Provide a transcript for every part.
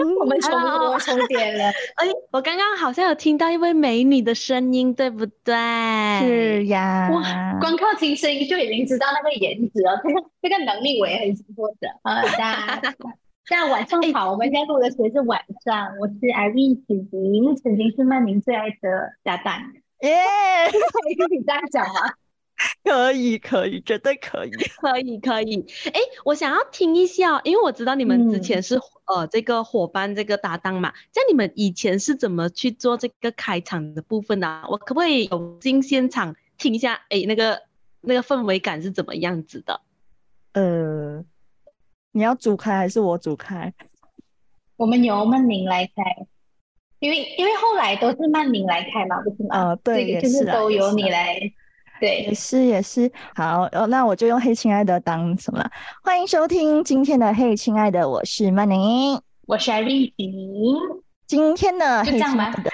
哦，我们重播重叠了。哎，我刚刚好像有听到一位美女的声音，对不对？是呀。哇，光靠听声音就已经知道那个颜值了。这个这个能力我也很欣赏的。好的，大家 晚上好。我们现在录的时是晚上。我是 Irene 子晴，曾经是曼宁最爱的搭档。耶，可以跟你这样讲吗？可以，可以，绝对可以，可以，可以。哎，我想要听一下，因为我知道你们之前是呃这个伙伴这个搭档嘛，像你们以前是怎么去做这个开场的部分的？我可不可以有进现场听一下？哎，那个那个氛围感是怎么样子的？呃，你要主开还是我主开？我们由曼宁来开，因为因为后来都是曼宁来开嘛，不是吗？呃，对，就是都由你来。对，也是也是好，哦，那我就用“嘿，亲爱的”当什么了？欢迎收听今天的“嘿，亲爱的”，我是曼宁，我是艾丽婷。今天的“嘿，亲爱的”，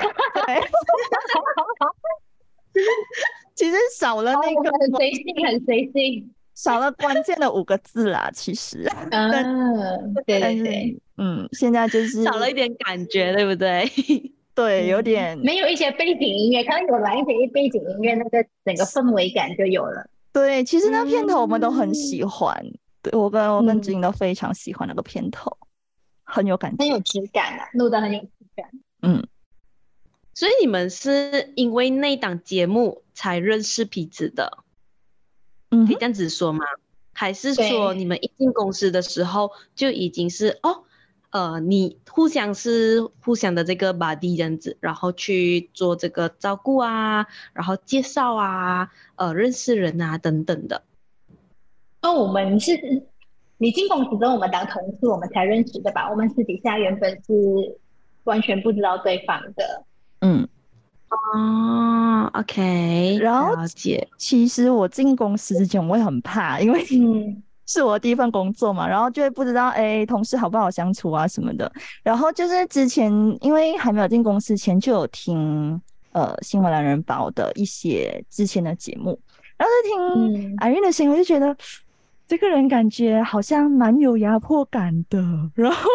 其实少了那个很随性，很随性，少了关键的五个字啦。其实，嗯，对对对，嗯，现在就是少了一点感觉，对不对？对，有点没有一些背景音乐，可能有来一些背景音乐，那个整个氛围感就有了。对，其实那片头我们都很喜欢，对我跟我跟子英都非常喜欢那个片头，很有感觉，很有质感啊，录的很有质感。嗯，所以你们是因为那档节目才认识彼此的？嗯，可以这样子说吗？还是说你们一进公司的时候就已经是哦？呃，你互相是互相的这个 body 这样子，然后去做这个照顾啊，然后介绍啊，呃，认识人啊等等的。那我们是，你进公司之后，我们当同事，我们才认识的吧？我们私底下原本是完全不知道对方的。嗯，哦，OK，然后了解。其实我进公司之前，我也很怕，因为嗯。是我第一份工作嘛，然后就会不知道哎，同事好不好相处啊什么的。然后就是之前因为还没有进公司前就有听呃新闻男人宝的一些之前的节目，然后就听阿韵的声音，我就觉得这个人感觉好像蛮有压迫感的。然后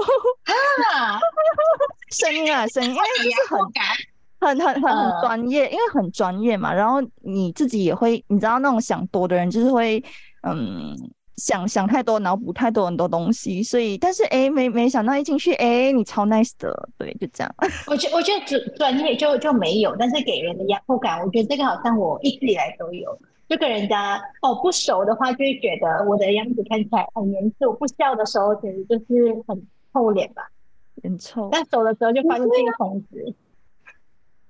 啊，声音啊声音，因为就是很很很很很专业，因为很专业嘛。然后你自己也会，你知道那种想多的人就是会嗯。想想太多，脑补太多很多东西，所以但是哎，没没想到一进去哎，你超 nice 的，对，就这样。我觉我觉得专专业就就没有，但是给人的压迫感，我觉得这个好像我一直以来都有。就跟人家哦不熟的话，就会觉得我的样子看起来很严肃，不笑的时候简直就是很臭脸吧，很臭。但熟的时候就发现是一个疯子。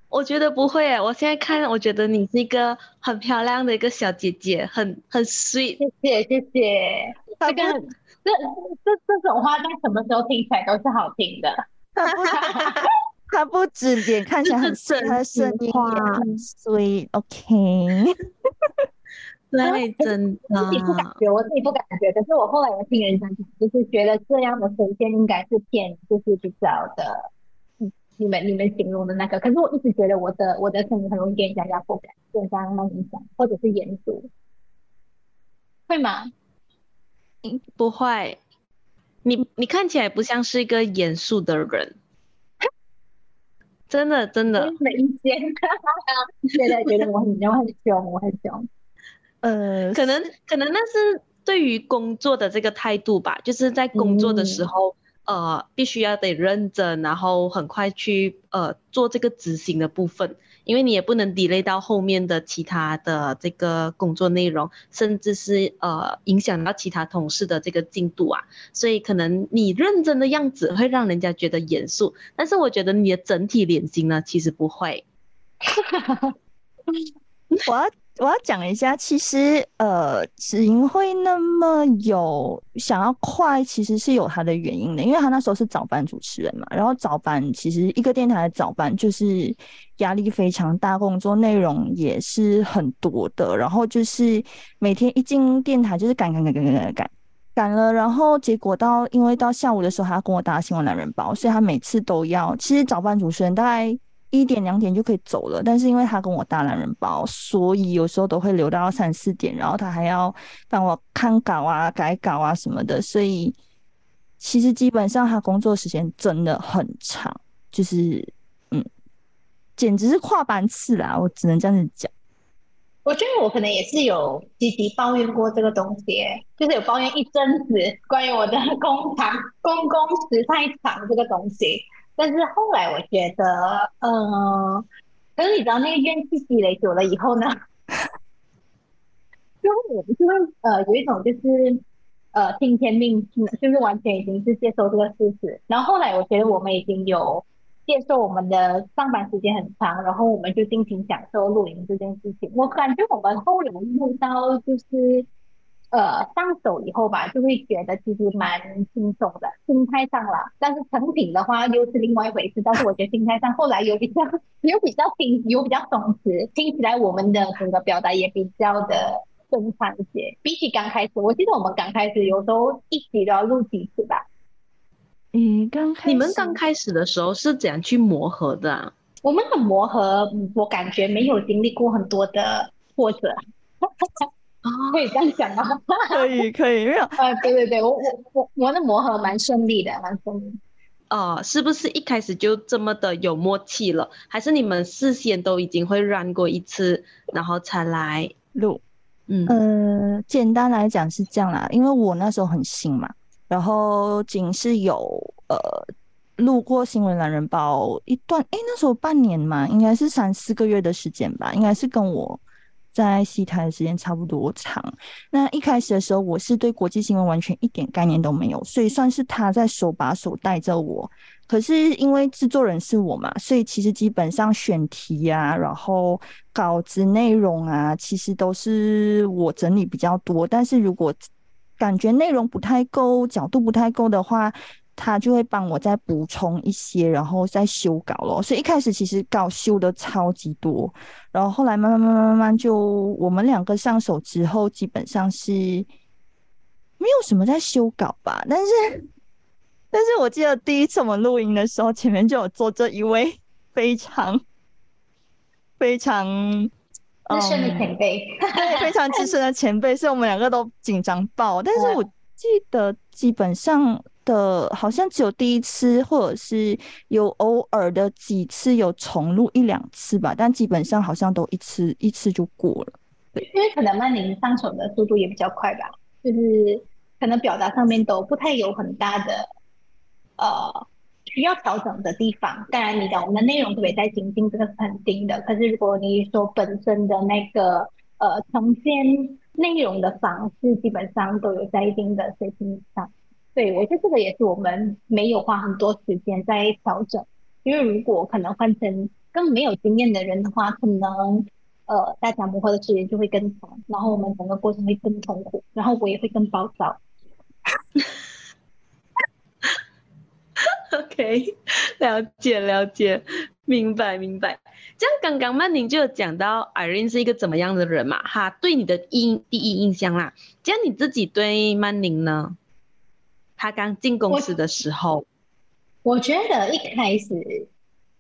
我觉得不会，我现在看，我觉得你是一个很漂亮的一个小姐姐，很很 sweet。谢谢谢谢，这个这这这种话在什么时候听起来都是好听的。他不止脸看起来很顺，他的声音也很 sweet。OK，对，真的。自己不感觉，我自己不感觉，可是我后来也听人家讲，就是觉得这样的声线应该是骗，就是比较的。你们你们形容的那个，可是我一直觉得我的我的声音很容易给人家压迫感，给人家那影响，或者是严肃，会吗？嗯，不会。你你看起来不像是一个严肃的人，真的真的。没意见。现在觉得我很我很凶，我很凶。呃，可能可能那是对于工作的这个态度吧，就是在工作的时候。呃，必须要得认真，然后很快去呃做这个执行的部分，因为你也不能 delay 到后面的其他的这个工作内容，甚至是呃影响到其他同事的这个进度啊，所以可能你认真的样子会让人家觉得严肃，但是我觉得你的整体脸型呢，其实不会。我我要讲一下，其实呃，止盈会那么有想要快，其实是有它的原因的，因为他那时候是早班主持人嘛，然后早班其实一个电台的早班就是压力非常大，工作内容也是很多的，然后就是每天一进电台就是赶赶赶赶赶赶赶赶了，然后结果到因为到下午的时候还要跟我打新闻男人包，所以他每次都要，其实早班主持人大概。一点两点就可以走了，但是因为他跟我大男人包，所以有时候都会留到三四点，然后他还要帮我看稿啊、改稿啊什么的，所以其实基本上他工作时间真的很长，就是嗯，简直是跨班次啦，我只能这样子讲。我觉得我可能也是有积极抱怨过这个东西，就是有抱怨一阵子关于我的 工长公工时太长这个东西。但是后来我觉得，嗯，可是你知道那个怨气积累久了以后呢，就我不是会呃有一种就是呃听天命，就是完全已经是接受这个事实。然后后来我觉得我们已经有接受我们的上班时间很长，然后我们就尽情享受露营这件事情。我感觉我们后来遇到就是。呃，上手以后吧，就会觉得其实蛮轻松的，心态上了。但是成品的话又是另外一回事。但是我觉得心态上后来有比较有比较轻，有比较松弛，听起来我们的整个表达也比较的顺畅一些。比起刚开始，我记得我们刚开始有时候一集都要录几次吧。嗯，刚开你们刚开始的时候是怎样去磨合的？我们的磨合，我感觉没有经历过很多的挫折。可以这样讲吗？可以，可以，没有。呃，对对对，我我我我的磨合蛮顺利的，蛮顺利。哦，是不是一开始就这么的有默契了？还是你们事先都已经会 run 过一次，然后才来录？嗯呃，简单来讲是这样啦，因为我那时候很新嘛，然后仅是有呃录过新闻男人包一段，哎，那时候半年嘛，应该是三四个月的时间吧，应该是跟我。在戏台的时间差不多长。那一开始的时候，我是对国际新闻完全一点概念都没有，所以算是他在手把手带着我。可是因为制作人是我嘛，所以其实基本上选题啊，然后稿子内容啊，其实都是我整理比较多。但是如果感觉内容不太够，角度不太够的话，他就会帮我再补充一些，然后再修稿咯。所以一开始其实稿修的超级多，然后后来慢慢慢慢慢慢就我们两个上手之后，基本上是没有什么在修稿吧。但是，但是我记得第一次我们录音的时候，前面就有坐着一位非常非常资深的前辈，对，非常资深的前辈，所以我们两个都紧张爆。但是我记得基本上。的好像只有第一次，或者是有偶尔的几次有重录一两次吧，但基本上好像都一次一次就过了。因为可能曼宁上手的速度也比较快吧，就是可能表达上面都不太有很大的呃需要调整的地方。当然，你讲我们的内容特别在精进，这个是肯定的。可是如果你说本身的那个呃呈现内容的方式，基本上都有在一定的水平上。对，我觉得这个也是我们没有花很多时间在调整，因为如果可能换成更没有经验的人的话，可能呃大家磨合的时间就会更长，然后我们整个过程会更痛苦，然后我也会更暴躁。OK，了解了解，明白明白。这样刚刚曼宁就有讲到 Irene 是一个怎么样的人嘛？哈，对你的印第一印象啦。这样你自己对曼宁呢？他刚进公司的时候，我觉得一开始，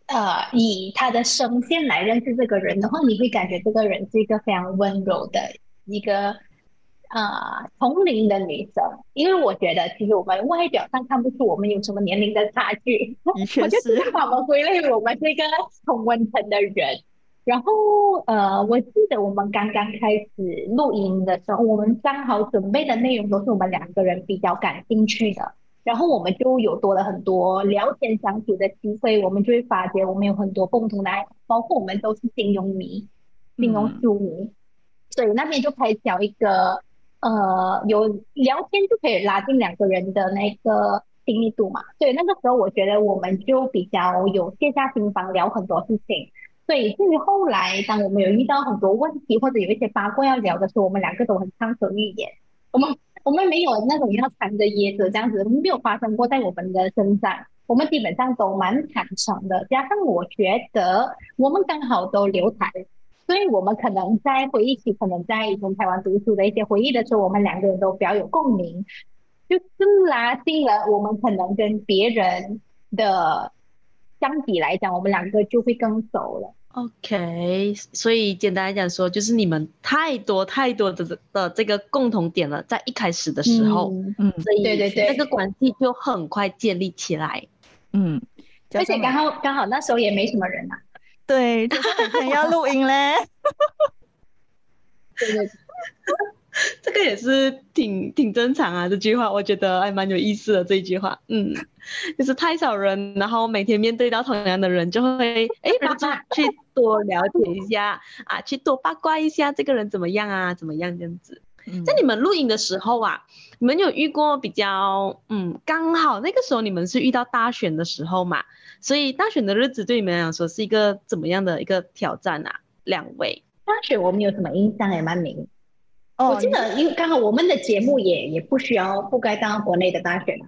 呃，以他的声线来认识这个人的话，你会感觉这个人是一个非常温柔的一个啊同龄的女生。因为我觉得，其实我们外表上看不出我们有什么年龄的差距，我就只把我们归类为我们是一个同温层的人。然后，呃，我记得我们刚刚开始录音的时候，我们刚好准备的内容都是我们两个人比较感兴趣的，然后我们就有多了很多聊天相处的机会，我们就会发觉我们有很多共同的爱好，包括我们都是金融迷、金融书迷，所以那边就开始找一个，呃，有聊天就可以拉近两个人的那个亲密度嘛。所以那个时候，我觉得我们就比较有卸下心防聊很多事情。所以至于后来，当我们有遇到很多问题或者有一些八卦要聊的时候，我们两个都很畅所欲言。我们我们没有那种要藏着掖着这样子，没有发生过在我们的身上。我们基本上都蛮坦诚的，加上我觉得我们刚好都留台，所以我们可能在回忆起可能在以前台湾读书的一些回忆的时候，我们两个人都比较有共鸣，就是拉近了我们可能跟别人的相比来讲，我们两个就会更熟了。OK，所以简单来讲说，就是你们太多太多的的这个共同点了，在一开始的时候，嗯嗯所以对对对那个关系就很快建立起来。嗯，而且刚好刚好那时候也没什么人啊，对，就是每天要录音嘞。对对 这个也是挺挺正常啊，这句话我觉得还蛮有意思的。这一句话，嗯，就是太少人，然后每天面对到同样的人，就会哎，忍不住去多了解一下啊，去多八卦一下这个人怎么样啊，怎么样这样子。嗯在你们录影的时候啊，你们有遇过比较嗯，刚好那个时候你们是遇到大选的时候嘛，所以大选的日子对你们来讲说是一个怎么样的一个挑战啊？两位，大学我没有什么印象也，蛮明。哦，我记得因为刚好我们的节目也也不需要覆盖到国内的大选嘛。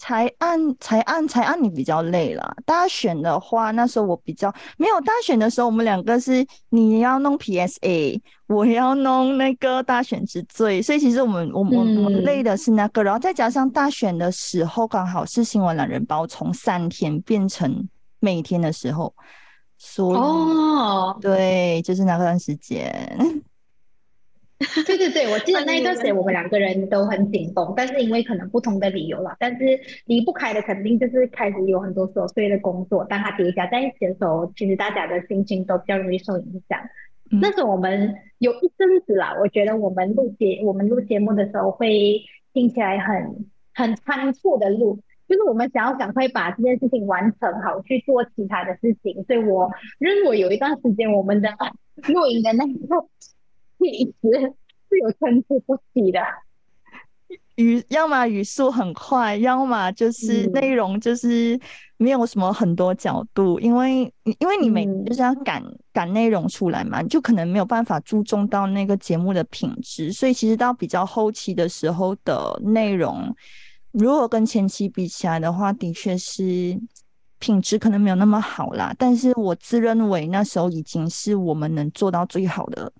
才案才案才案，你比较累了。大选的话，那时候我比较没有大选的时候，我们两个是你要弄 PSA，我要弄那个大选之最，所以其实我们我们我们嗯累的是那个，然后再加上大选的时候刚好是新闻懒人包从三天变成每天的时候，所以、哦，对，就是那段时间。对对对，我记得那一段时间我们两个人都很紧绷，但是因为可能不同的理由了，但是离不开的肯定就是开始有很多琐碎的工作，当它叠加在一起的时候，其实大家的心情都比较容易受影响。嗯那时候我们有一阵子啦，我觉得我们录节我们录节目的时候会听起来很很仓促的录，就是我们想要赶快把这件事情完成好，去做其他的事情。所以我认为有一段时间我们的 录音的那个气质是有参差不齐的。语要么语速很快，要么就是嗯内容就是没有什么很多角度，因为因为你每嗯就是要赶赶内容出来嘛，你就可能没有办法注重到那个节目的品质，所以其实到比较后期的时候的内容，如果跟前期比起来的话，的确是品质可能没有那么好啦，但是我自认为那时候已经是我们能做到最好的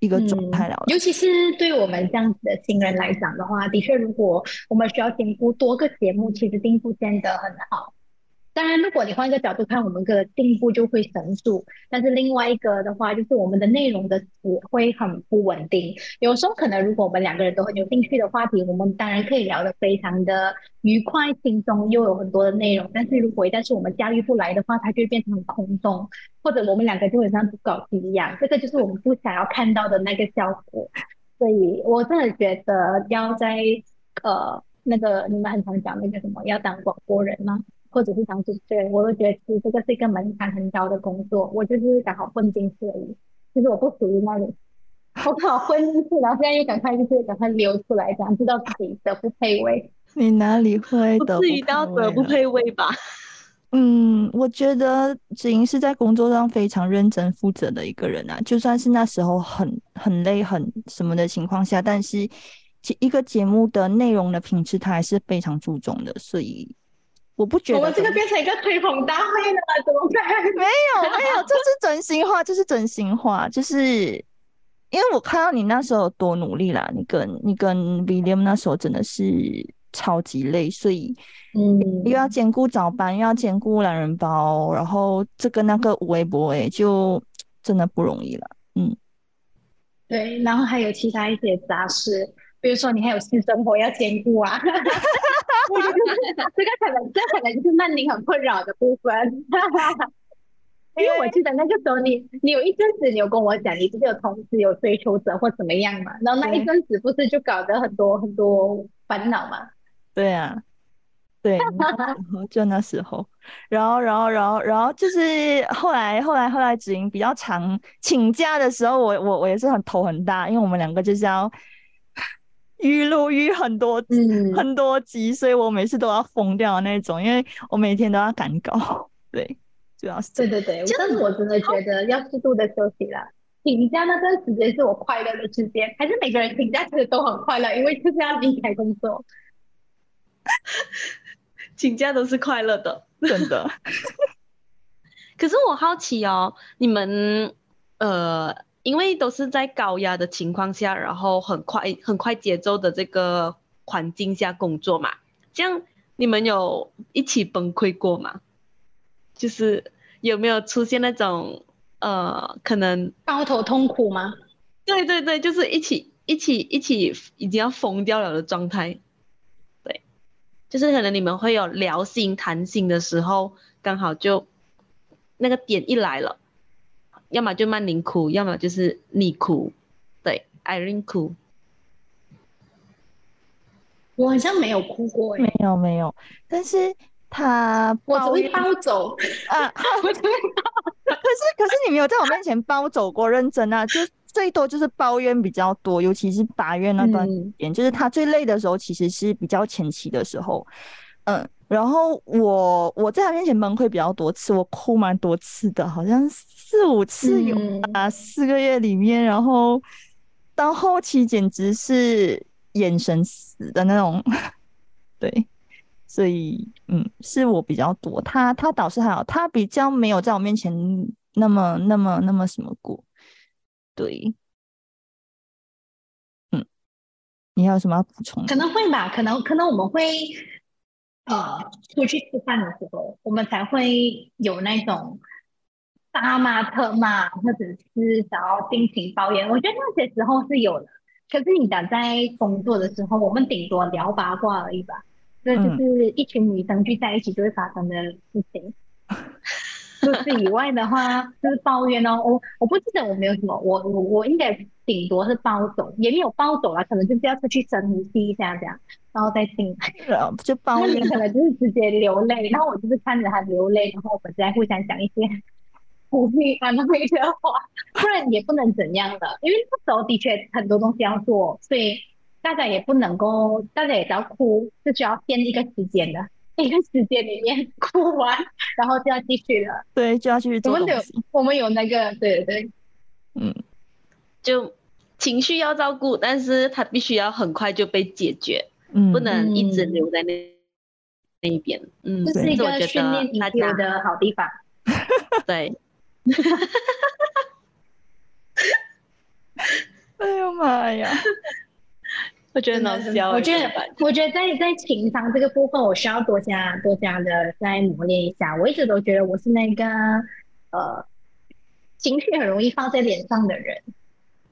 一个状态了啦。尤其是对我们这样子的新人来讲的话，的确，如果我们需要兼顾多个节目，其实并不见得很好。当然，如果你换一个角度看，我们的进步就会神速。但是另外一个的话，就是我们的内容的质会很不稳定。有时候可能，如果我们两个人都很有兴趣的话题，我们当然可以聊得非常的愉快、轻松，又有很多的内容。但是如果一旦是我们驾驭不来的话，它就会变成空洞，或者我们两个就很像不搞基一样。这个就是我们不想要看到的那个效果。所以我真的觉得要在呃那个你们很常讲那个什么要当广播人吗？或者是当主持人，我都觉得其实这个是一个门槛很高的工作。我就是刚好混进去而已，其实我不属于那里。我刚好混进去，然后现在又赶快就是赶快溜出来，这样知道自己德不配位。你哪里会不的至于到德不配位吧？嗯，我觉得子莹是在工作上非常认真负责的一个人啊。就算是那时候很很累、很什么的情况下，但是其一个节目的内容的品质，他还是非常注重的。所以我不觉得我们这个变成一个吹捧大会了，怎么办？没有没有，这是真心话，这是真心话，就是因为我看到你那时候有多努力啦，你跟你跟 William 那时候真的是超级累，所以。嗯又要兼顾早班，又要兼顾懒人包，然后这个那个无微博诶，就真的不容易了。嗯对，然后还有其他一些杂事，比如说你还有私生活要兼顾啊。我觉得这个可能，这可能就是曼宁很困扰的部分。因为我记得那个时候你，你有一阵子你有跟我讲，你不是有同事有追求者或怎么样嘛？然后那一阵子不是就搞得很多很多烦恼嘛？对啊，对，就 那时候，然后，然后，然后，然后就是后来，后来，后来子莹比较常请假的时候，我我我也是很头很大，因为我们两个就是要预录预很多嗯很多集，所以我每次都要疯掉的那种，因为我每天都要赶稿。对，主要是对对对，但是我真的觉得要适度的休息啦。请假那段时间是我快乐的时间，还是每个人请假其实都很快乐，因为就是要离开工作。请假都是快乐的。真的。可是我好奇哦，你们呃，因为都是在高压的情况下，然后很快很快节奏的这个环境下工作嘛，这样你们有一起崩溃过吗？就是有没有出现那种呃，可能抱头痛哭吗？对对对，就是一起一起一起已经要疯掉了的状态。对，就是可能你们会有聊心谈心的时候，刚好就那个点一来了，要么就曼宁哭，要么就是你哭，对，Irene 哭。我好像没有哭过欸、没有没有，但是他我只会包走。啊，我只会 可是可是你没有在我面前包走过认真啊，就最多就是抱怨比较多，尤其是八月那段时嗯。间，就是他最累的时候，其实是比较前期的时候，嗯，然后我我在他面前崩溃比较多次，我哭蛮多次的，好像四五次有嗯啊，四个月里面，然后到后期简直是眼神死的那种，对。所以，嗯，是我比较多，他他倒是还好，他比较没有在我面前那么那么那么什么过，对，嗯，你还有什么要补充？可能会吧，可能可能我们会呃出去吃饭的时候，我们才会有那种大骂特骂，或者是想要尽情抱怨。我觉得那些时候是有的，可是你讲在工作的时候，我们顶多聊八卦而已吧。这就嗯是一群女生聚在一起就会发生的事情。除此以外的话，就是抱怨哦。我我不记得我没有什么，我我我应该顶多是暴走，也没有暴走啦，可能就是要出去深呼吸一下这样，然后再进来。然后就抱怨你可能就是直接流泪，然后我就是看着他流泪，然后我们再互相讲一些鼓励安慰的话，不然也不能怎样的，因为那时候的确很多东西要做，所以大家也不能够，大家也只要哭，是需要限一个时间的，一个时间里面哭完，然后就要继续了。对，就要继续我们有。我们有那个，对对对，嗯，就情绪要照顾，但是它必须要很快就被解决，嗯，不能一直嗯留在那那一边。嗯，这是一个训练得大 EQ 家的好地方。对，哎呦妈呀！我觉得很好笑欸。我觉得我觉得在在情商这个部分，我需要多加多加的再磨练一下。我一直都觉得我是那个呃情绪很容易放在脸上的人。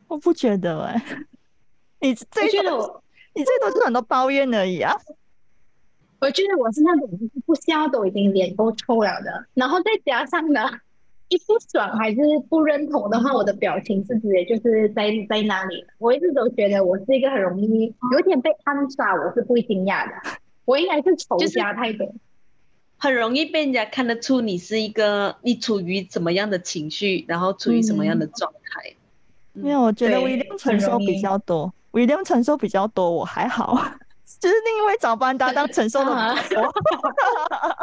我不觉得哎、你我最多觉得我，你最多就是很多抱怨而已啊。我觉得我是那种就是不笑都已经脸都臭了的，然后再加上呢，一不爽还是不认同的话，我的表情是直接就是在在那里。我一直都觉得我是一个很容易有点被暗杀，我是不会惊讶的。我应该是仇就是家太多。很容易被人家看得出你是一个你处于什么样的情绪，然后处于什么样的状态。没有我觉得对威廉承受比较多，威廉承受比较多，我还好，就是另一位早班搭档承受的比较多。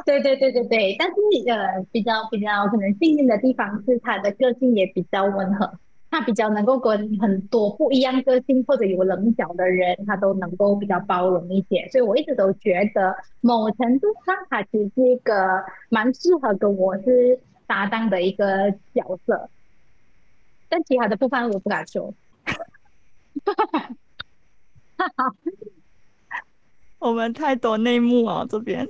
对对对对对，但是呃，比较比较可能幸运的地方是他的个性也比较温和，他比较能够跟很多不一样个性或者有棱角的人，他都能够比较包容一些。所以我一直都觉得，某程度上他其实是一个蛮适合跟我是搭档的一个角色。但其他的部分我不敢说。我们太多内幕哦，这边。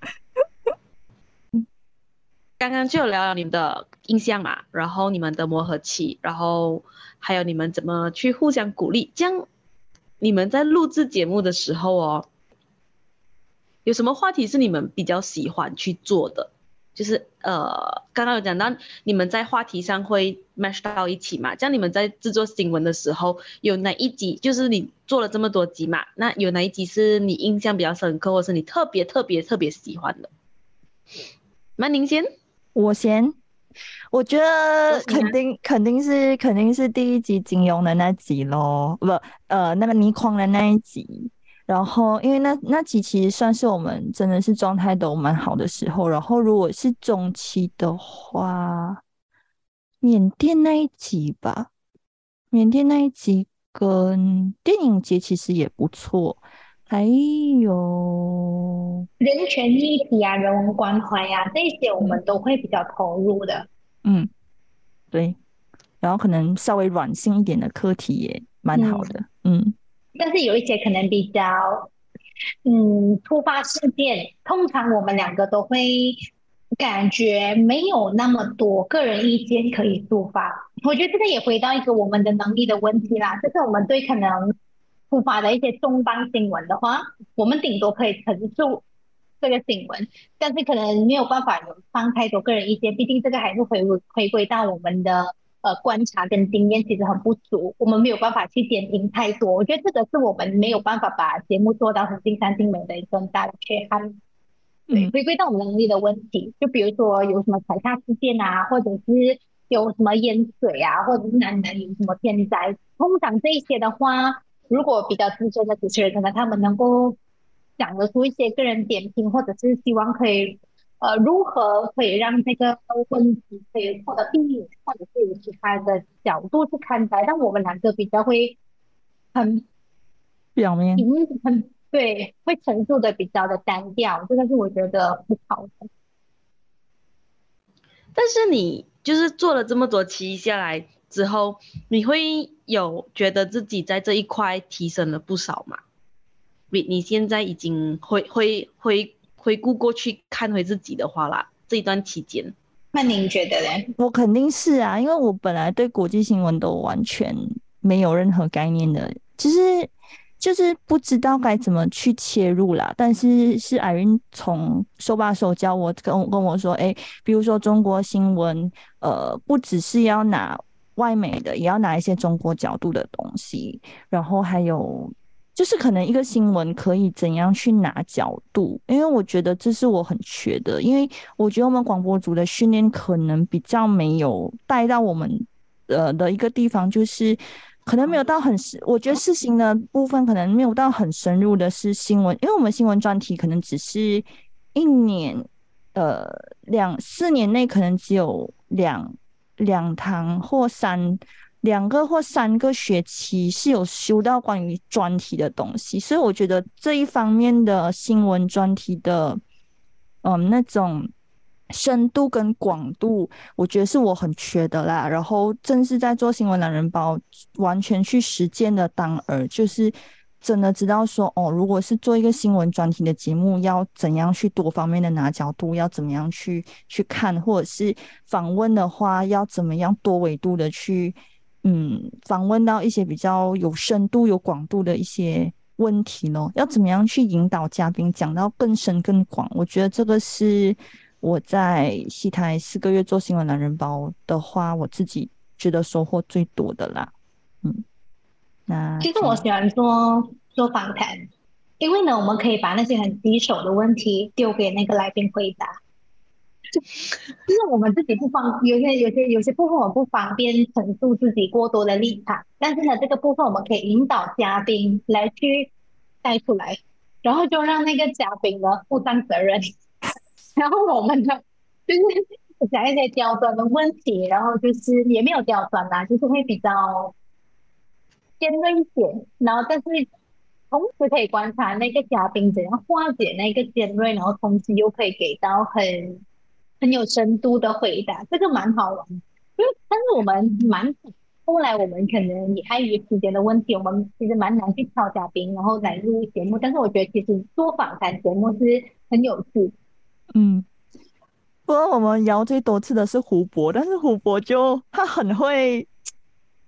刚刚就聊聊你们的印象嘛，然后你们的磨合期，然后还有你们怎么去互相鼓励。这样，你们在录制节目的时候哦，有什么话题是你们比较喜欢去做的？就是呃，刚刚有讲到你们在话题上会 match 到一起嘛？这样你们在制作新闻的时候，有哪一集就是你做了这么多集嘛？那有哪一集是你印象比较深刻，或是你特别特别特别喜欢的？那您先。我先，我觉得肯定肯定是肯定是第一集金庸的那集咯，不，呃，那个倪匡的那一集，然后因为那那集其实算是我们真的是状态都蛮好的时候。然后如果是中期的话，缅甸那一集吧，缅甸那一集跟电影节其实也不错。还有人权议题啊、人文关怀呀，这些我们都会比较投入的。嗯，对。然后可能稍微软性一点的课题也蛮好的。嗯。但是有一些可能比较，嗯，突发事件，通常我们两个都会感觉没有那么多个人意见可以抒发。我觉得这个也回到一个我们的能力的问题啦，就是我们对可能。突发的一些重磅新闻的话，我们顶多可以陈述这个新闻，但是可能没有办法有放太多个人意见，毕竟这个还是回回归到我们的呃观察跟经验其实很不足，我们没有办法去点评太多。我觉得这个是我们没有办法把节目做到很尽善尽美的一个大的缺憾。对，回归到我们能力的问题，就比如说有什么踩踏事件啊，或者是有什么淹水啊，或者是南南有什么天灾，通常这些的话。如果比较资深的主持人，可能他们能够讲得出一些个人点评，或者是希望可以呃如何可以让这个问题可以获得避免，或者是有其他的角度去看待。但我们两个比较会很表面，很对，会陈述的比较的单调，这个是我觉得不好的。但是你就是做了这么多期下来。之后你会有觉得自己在这一块提升了不少吗？你你现在已经回回回回顾过去看回自己的话啦，这一段期间，那您觉得嘞？我肯定是啊，因为我本来对国际新闻都完全没有任何概念的，其实就是不知道该怎么去切入啦。但是是艾云从手把手教我，跟跟我说，哎，比如说中国新闻，呃，不只是要拿。外美的也要拿一些中国角度的东西，然后还有就是可能一个新闻可以怎样去拿角度，因为我觉得这是我很缺的，因为我觉得我们广播组的训练可能比较没有带到我们呃的一个地方，就是可能没有到很我觉得事情的部分可能没有到很深入的是新闻，因为我们新闻专题可能只是一年呃两四年内可能只有两。两堂或三两个或三个学期是有修到关于专题的东西，所以我觉得这一方面的新闻专题的，嗯，那种深度跟广度，我觉得是我很缺的啦。然后正是在做新闻懒人包，完全去实践的当儿，就是。真的知道说哦，如果是做一个新闻专题的节目，要怎样去多方面的拿角度，要怎么样去去看，或者是访问的话，要怎么样多维度的去嗯访问到一些比较有深度、有广度的一些问题咯，要怎么样去引导嘉宾讲到更深更广？我觉得这个是我在戏台四个月做新闻男人包的话，我自己觉得收获最多的啦，嗯。那其实我喜欢做做访谈，因为呢，我们可以把那些很棘手的问题丢给那个来宾回答。就是我们自己不方，有些有些有些部分我们不方便陈述自己过多的立场，但是呢，这个部分我们可以引导嘉宾来去带出来，然后就让那个嘉宾呢负担责任，然后我们呢就是讲一些刁钻的问题，然后就是也没有刁钻啦，就是会比较。尖锐一点，然后但是同时可以观察那个嘉宾怎样化解那个尖锐，然后同时又可以给到很很有深度的回答，这个蛮好玩。因为但是我们蛮后来我们可能也碍于时间的问题，我们其实蛮难去挑嘉宾，然后来录节目。但是我觉得其实做访谈节目是很有趣。嗯，不过我们聊最多次的是胡博，但是胡博就他很会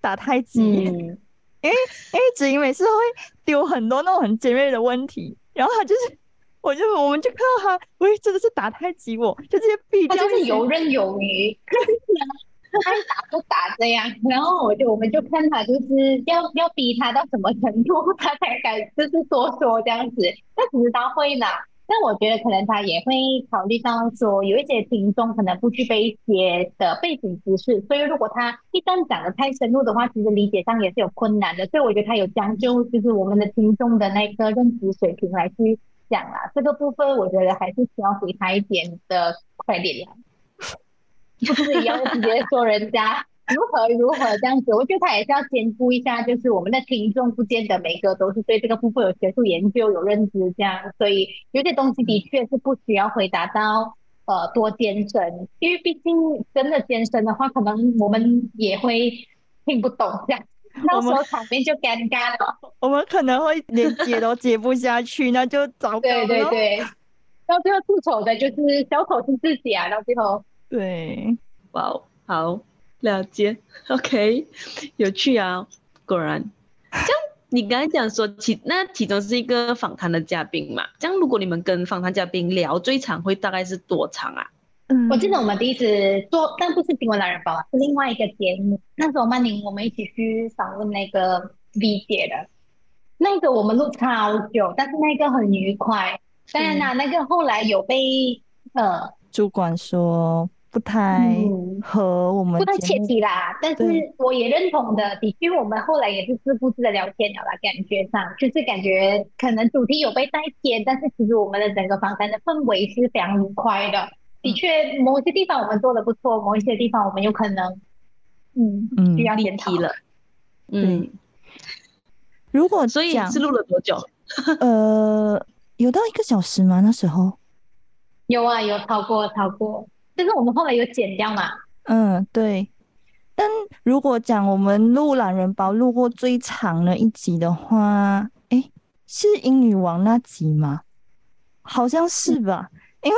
打太极。因为因为子怡每次会丢很多那种很尖锐的问题，然后他就是，我就我们就看到他，喂，真的是打太极，我就直接避掉，就是游刃有余，爱打不打这样，然后我就我们就看他就是要要逼他到什么程度，他才敢就是说说这样子，那其实他会呢，但我觉得可能他也会考虑到说，有一些听众可能不具备一些的背景知识，所以如果他一旦讲的太深入的话，其实理解上也是有困难的。所以我觉得他有将就，就是我们的听众的那个认知水平来去讲啦。这个部分我觉得还是需要给他一点的 credit 啦，不是一样直接说人家。如何如何这样子？我觉得他也是要兼顾一下，就是我们的听众不见得每个都是对这个部分有学术研究、有认知这样，所以有些东西的确是不需要回答到呃多艰深，因为毕竟真的艰深的话，可能我们也会听不懂这样，到时候场面就尴尬了。我们可能会连接都接不下去，那就糟糕对对对，到最后出丑的就是小丑是自己啊，到最后。对，哇哦，好。了解，OK，有趣啊，果然。这样，你刚才讲说其那其中是一个访谈的嘉宾嘛？这样，如果你们跟访谈嘉宾聊，最长会大概是多长啊？嗯，我记得我们第一次做，但不是新闻男人包啊，是另外一个节目。那时候曼宁我们一起去访问那个 V 姐的，那个我们录超久，但是那个很愉快。当然啦，那个后来有被呃主管说。不太和我们不太切题啦，但是我也认同的。的确，我们后来也是自顾自的聊天了啦，感觉上就是感觉可能主题有被带偏，但是其实我们的整个访谈的氛围是非常愉快的。的确，某些地方我们做的不错，某一些地方我们有可能嗯需要练题了。嗯，如果所以是录了多久？呃，有到一个小时吗？那时候有啊，有超过超过。但是我们后来有剪掉嘛？嗯，对。但如果讲我们录懒人包录过最长的一集的话，哎，是英女王那集吗？好像是吧。因为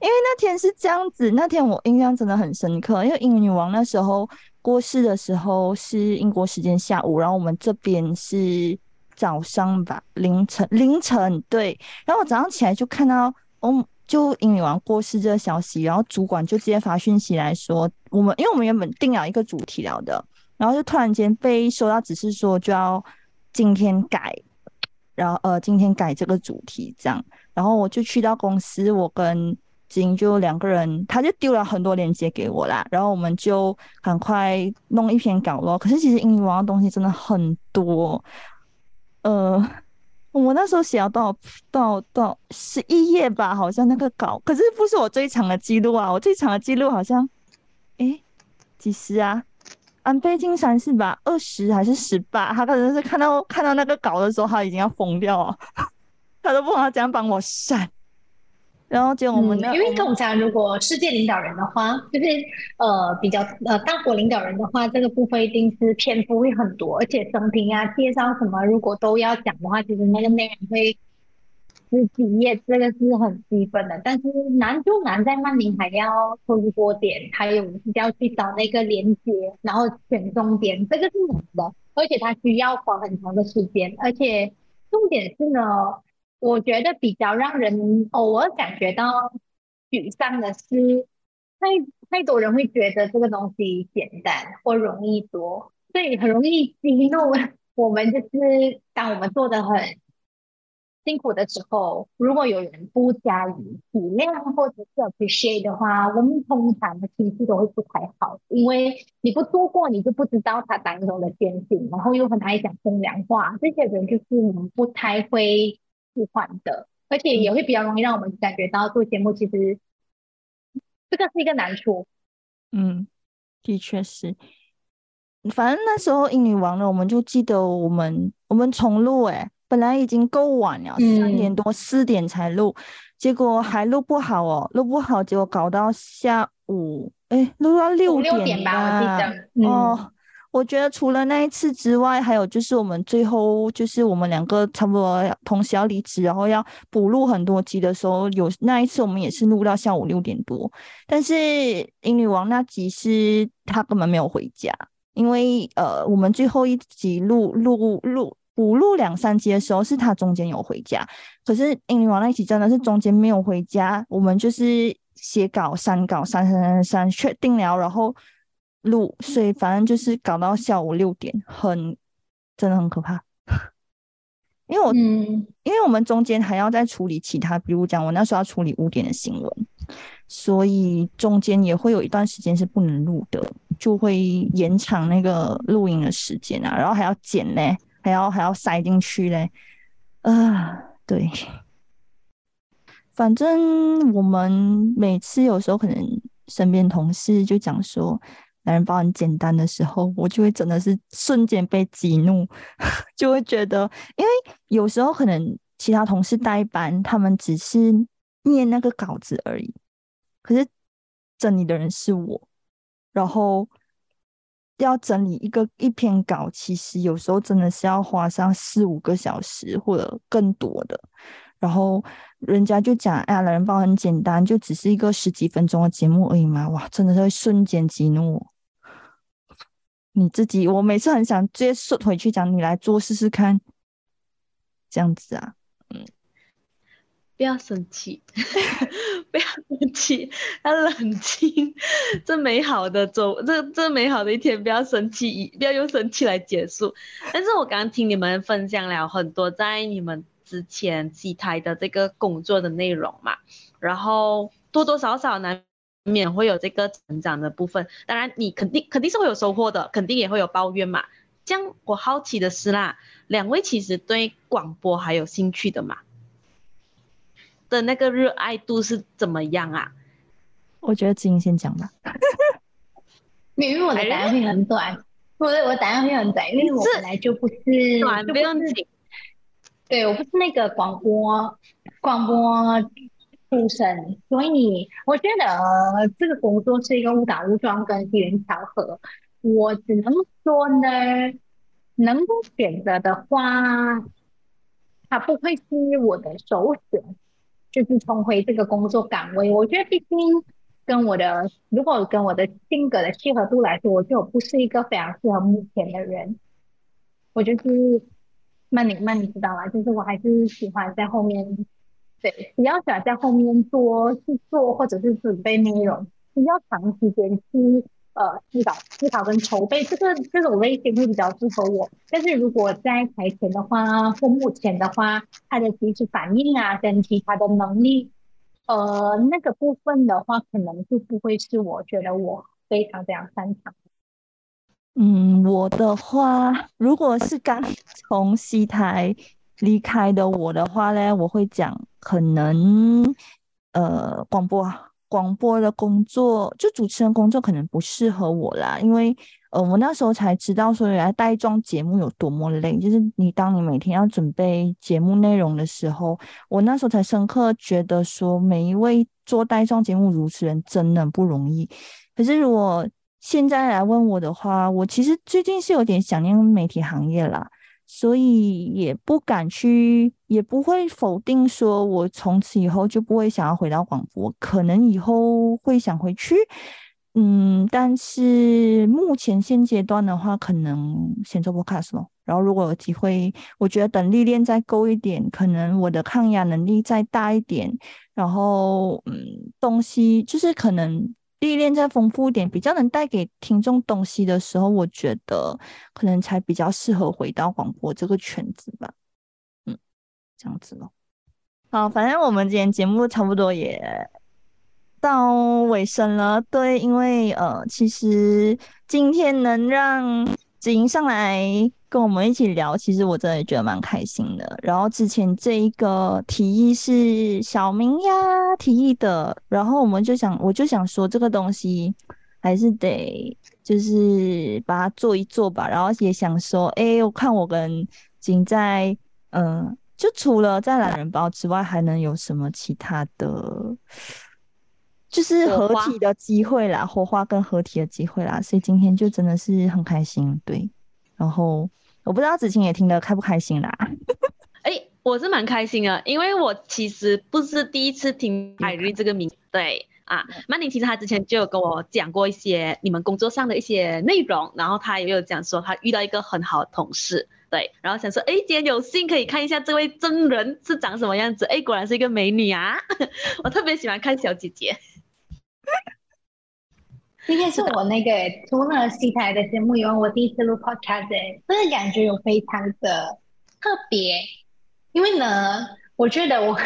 因为那天是这样子，那天我印象真的很深刻。因为英女王那时候过世的时候是英国时间下午，然后我们这边是早上吧，凌晨凌晨对。然后我早上起来就看到，哦。就英女王过世这个消息，然后主管就直接发讯息来说，我们因为我们原本定了一个主题聊的，然后就突然间被收到指示说就要今天改，然后呃今天改这个主题这样，然后我就去到公司，我跟金就两个人，他就丢了很多链接给我啦，然后我们就赶快弄一篇稿咯。可是其实英语网的东西真的很多，呃。我那时候写到到到十一页吧，好像那个稿，可是不是我最长的记录啊！我最长的记录好像，诶，几十啊？安倍晋三是吧？二十还是十八？他可能是看到看到那个稿的时候，他已经要疯掉了，他都不好这样帮我删。然后就我们，因为通常如果世界领导人的话，就是呃比较呃大国领导人的话，这个部分一定是篇幅会很多，而且生平啊、介绍什么，如果都要讲的话，其实那个内容会十几页，这个是很基本的。但是难就难在曼宁还要抽多点，还有要去找那个连接，然后选重点，这个是难的，而且它需要花很长的时间，而且重点是呢。我觉得比较让人偶尔感觉到沮丧的是，太太多人会觉得这个东西简单或容易多，所以很容易激怒我们。就是当我们做的很辛苦的时候，如果有人不加以体谅或者是 appreciate 的话，我们通常的情绪都会不太好，因为你不做过，你就不知道它当中的艰辛，然后又很爱讲风凉话，这些人就是我们不太会。互换的，而且也会比较容易让我们感觉到做节目其实这个是一个难处。嗯，的确是。反正那时候英女王呢，我们就记得我们我们重录，哎，本来已经够晚了，三点多四点才录，结果还录不好哦，录不好，结果搞到下午，哎，录到六点吧，我记得，哦。我觉得除了那一次之外，还有就是我们最后就是我们两个差不多同时要离职，然后要补录很多集的时候，有那一次我们也是录到下午六点多。但是英女王那集是她根本没有回家，因为呃我们最后一集录录录补录两三集的时候，是她中间有回家。可是英女王那一集真的是中间没有回家，我们就是写稿删稿删删删删确定了，然后。录，所以反正就是搞到下午六点，很真的很可怕。因为我嗯，因为我们中间还要再处理其他，比如讲我那时候要处理五点的新闻，所以中间也会有一段时间是不能录的，就会延长那个录音的时间啊，然后还要剪嘞，还要还要塞进去嘞，啊，对，反正我们每次有时候可能身边同事就讲说。男人包很简单的时候，我就会真的是瞬间被激怒，就会觉得，因为有时候可能其他同事代班，他们只是念那个稿子而已，可是整理的人是我，然后要整理一个一篇稿，其实有时候真的是要花上四五个小时或者更多的。然后人家就讲，哎呀，懒人包很简单，就只是一个十几分钟的节目而已嘛，哇，真的是会瞬间激怒我。你自己，我每次很想直接说回去讲，你来做试试看，这样子啊，嗯，不要生气，不要生气，要冷静。这美好的周，这这美好的一天，不要生气，不要用生气来结束。但是我刚刚听你们分享了很多，在你们之前几台的这个工作的内容嘛，然后多多少少呢。免会有这个成长的部分，当然你肯定肯定是会有收获的，肯定也会有抱怨嘛。这样我好奇的是啦，两位其实对广播还有兴趣的嘛？的那个热爱度是怎么样啊？我觉得子英先讲吧。因为我的答案会很短，我的我答案会很短，因为我本来就不是短不用紧。对我不是那个广播广播。出身，所以我觉得这个工作是一个误打误撞跟机缘巧合。我只能说呢，能够选择的话，它不会是我的首选，就是重回这个工作岗位。我觉得毕竟跟我的，如果跟我的性格的契合度来说，我就不是一个非常适合目前的人。我就是曼妮，曼妮知道吗？就是我还是喜欢在后面。对，比较喜欢在后面做制作或者是准备内容，比较长时间去呃思考、思考跟筹备，这个这种类型会比较适合我。但是如果在台前的话，或目前的话，他的及时反应啊，跟其他的能力，呃，那个部分的话，可能就不会是我觉得我非常非常擅长。嗯，我的话，如果是刚从西台。离开的我的话呢，我会讲可能呃广播广播的工作，就主持人工作可能不适合我啦，因为呃我那时候才知道说原来带状节目有多么累，就是你当你每天要准备节目内容的时候，我那时候才深刻觉得说每一位做带状节目主持人真的不容易。可是如果现在来问我的话，我其实最近是有点想念媒体行业啦。所以也不敢去，也不会否定说，我从此以后就不会想要回到广播，可能以后会想回去，嗯，但是目前现阶段的话，可能先做 box 咯。然后如果有机会，我觉得等历练再够一点，可能我的抗压能力再大一点，然后嗯，东西就是可能。历练再丰富一点，比较能带给听众东西的时候，我觉得可能才比较适合回到广播这个圈子吧。嗯，这样子咯。好，反正我们今天节目差不多也到尾声了。对，因为呃，其实今天能让子莹上来。跟我们一起聊，其实我真的觉得蛮开心的。然后之前这一个提议是小明呀提议的，然后我们就想，我就想说这个东西还是得就是把它做一做吧。然后也想说，哎，我看我跟景在，嗯，就除了在懒人包之外，还能有什么其他的，就是合体的机会啦，火花跟合体的机会啦。所以今天就真的是很开心，对，然后。我不知道子晴也听得开不开心啦。哎，我是蛮开心的，因为我其实不是第一次听海瑞这个名。对啊，曼宁其实他之前就有跟我讲过一些你们工作上的一些内容，然后他也有讲说他遇到一个很好的同事。对，然后想说，哎，今天有幸可以看一下这位真人是长什么样子。哎，果然是一个美女啊！我特别喜欢看小姐姐。今天是我那个除了西台的节目以外，我第一次录 podcast，这个感觉有非常的特别，因为呢，我觉得我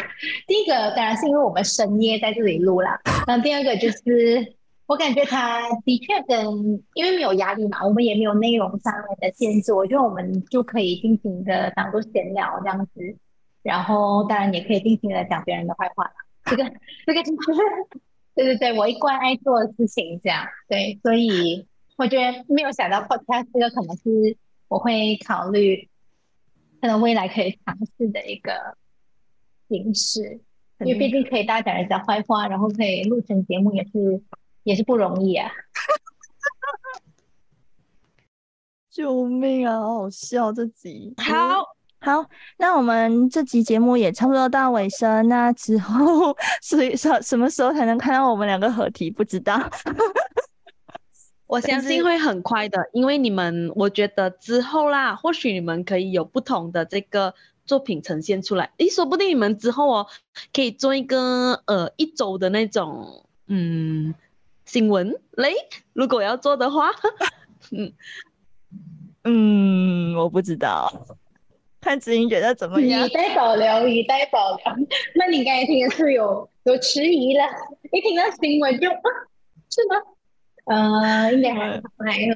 第一个当然是因为我们深夜在这里录啦，然后第二个就是我感觉他的确跟因为没有压力嘛，我们也没有内容上面的限制，我觉得我们就可以尽情的当做闲聊这样子，然后当然也可以尽情的讲别人的坏话。这个这个就是对对对，我一贯爱做的事情，这样对，所以我觉得没有想到 podcast 这个可能是我会考虑。可能未来可以尝试的一个形式，因为毕竟可以大讲人家坏话，然后可以录成节目，也是也是不容易啊！救命啊，好好笑这集。好好，那我们这集节目也差不多到尾声，那之后 是什什么时候才能看到我们两个合体？不知道。我相信会很快的，因为你们，我觉得之后啦，或许你们可以有不同的这个作品呈现出来。诶，说不定你们之后哦，可以做一个呃一周的那种嗯新闻嘞。如果要做的话，嗯嗯，我不知道，看子英觉得怎么样？以待保留，以待保留。那你刚才听的是有有迟疑了，一听到新闻就，是吗？呃，应该还还有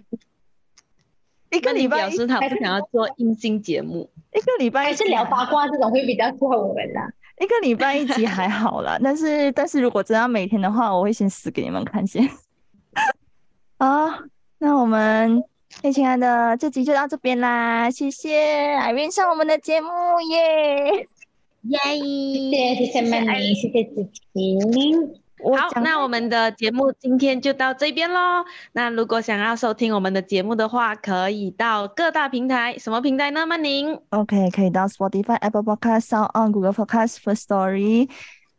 一个礼拜，表示他不想要做音新节目。一个礼拜还是聊八卦这种会比较适合我们啦。一个礼拜一集还好啦，但是但是如果真要每天的话，我会先死给你们看先。好，那我们嘿，亲爱的，这集就到这边啦，谢谢艾云上我们的节目耶耶，谢谢谢谢曼妮，谢谢子晴。好，那我们的节目今天就到这边喽。那如果想要收听我们的节目的话，可以到各大平台，什么平台呢？曼宁？OK，可以到 Spotify、Apple Podcast、Sound On、Google Podcast、First Story、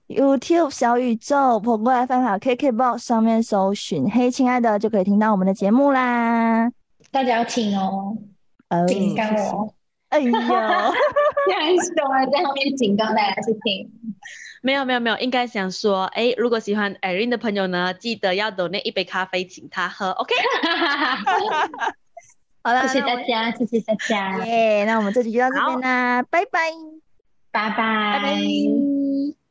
YouTube、小宇宙、p o p FM 还有 KKBox 上面搜寻“嘿，亲爱的”，就可以听到我们的节目啦。大家要听哦，警告哦！哎呦，太凶了，在后面警告大家去听。没有没有没有，应该想说，哎，如果喜欢 Erin 的朋友呢，记得要 donate 那一杯咖啡请他喝，OK？好了，谢谢大家，谢谢大家，耶！那我们这集就到这边啦，拜拜，拜拜，拜拜。